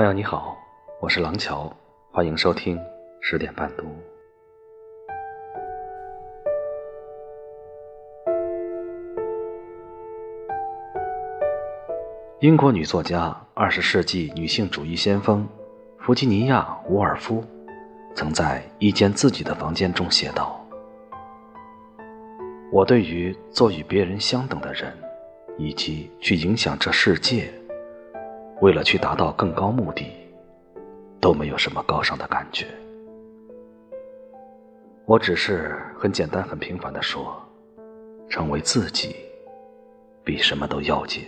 朋友你好，我是廊桥，欢迎收听十点半读。英国女作家、二十世纪女性主义先锋弗吉尼亚·伍尔夫，曾在一间自己的房间中写道：“我对于做与别人相等的人，以及去影响这世界，为了去达到更高目的，都没有什么高尚的感觉。我只是很简单、很平凡的说，成为自己，比什么都要紧。”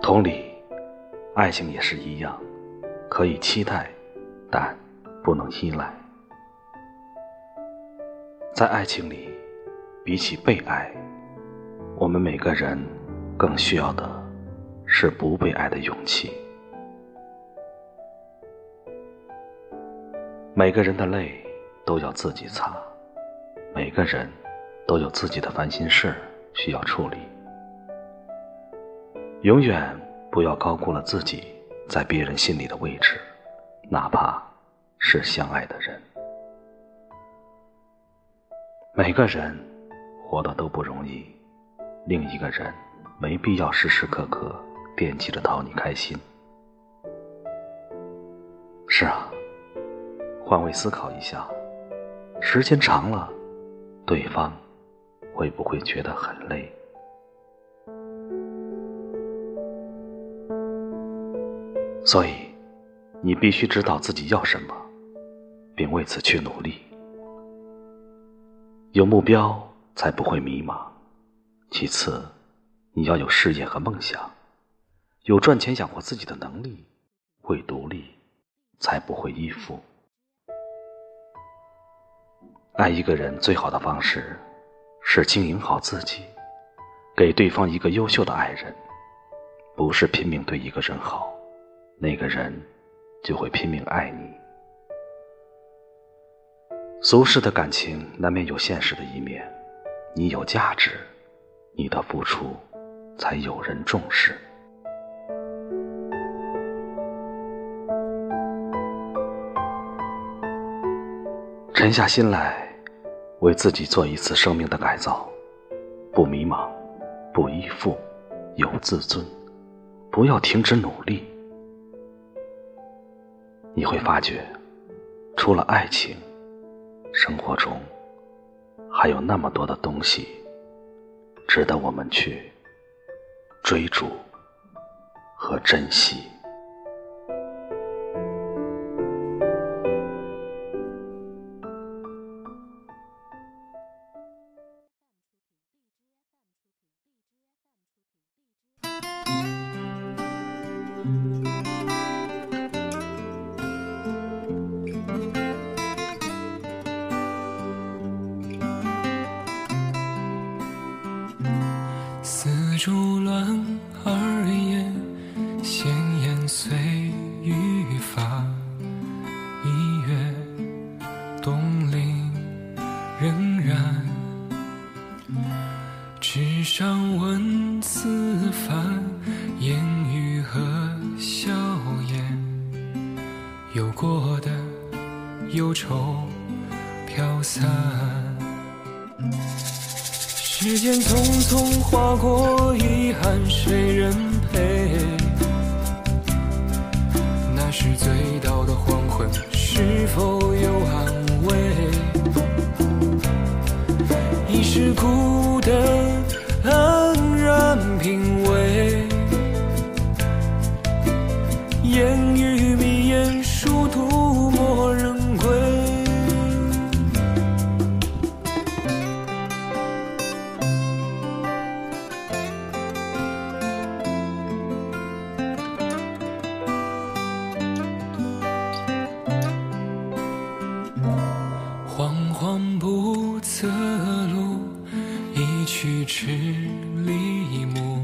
同理，爱情也是一样，可以期待，但不能依赖。在爱情里，比起被爱，我们每个人更需要的是不被爱的勇气。每个人的泪都要自己擦，每个人都有自己的烦心事需要处理。永远不要高估了自己在别人心里的位置，哪怕是相爱的人。每个人活得都不容易，另一个人没必要时时刻刻惦记着讨你开心。是啊，换位思考一下，时间长了，对方会不会觉得很累？所以，你必须知道自己要什么，并为此去努力。有目标才不会迷茫。其次，你要有事业和梦想，有赚钱养活自己的能力，会独立，才不会依附。爱一个人最好的方式，是经营好自己，给对方一个优秀的爱人，不是拼命对一个人好。那个人就会拼命爱你。俗世的感情难免有现实的一面，你有价值，你的付出才有人重视。沉下心来，为自己做一次生命的改造，不迷茫，不依附，有自尊，不要停止努力。你会发觉，除了爱情，生活中还有那么多的东西，值得我们去追逐和珍惜。竹乱而言，闲言碎语发。一月冬林仍然，纸上文字繁，言语和笑颜，有过的忧愁飘散。时间匆匆划过，遗憾谁人陪？那时醉倒的黄昏，是否有安慰？已是故十里暮，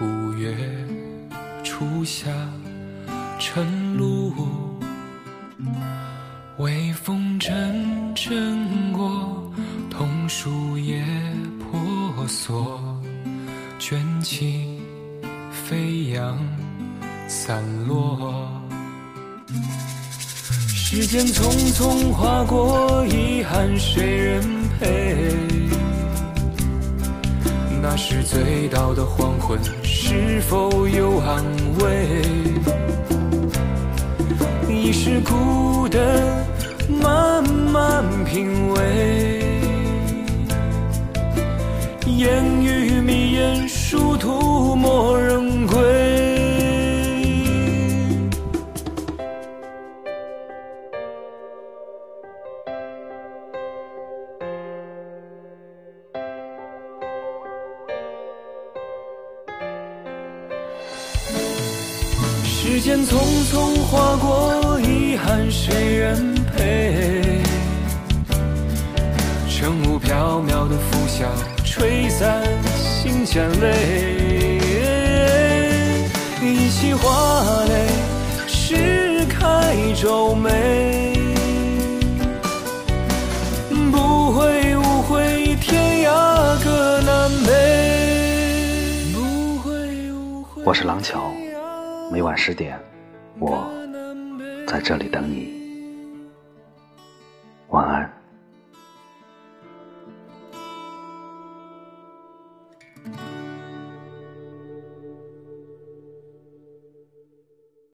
五月初夏，晨露，微风阵阵过，桐树叶婆娑，卷起飞扬散落。时间匆匆划过，遗憾谁人陪？那时醉倒的黄昏，是否有安慰？已是孤灯慢慢品味，烟雨迷眼，殊途莫时间匆匆划过，遗憾谁人陪？晨雾飘渺的拂晓，吹散心间泪。一袭花蕾，试开皱眉。不会误会，天涯各南北。不会误会。我是廊桥。每晚十点，我在这里等你。晚安。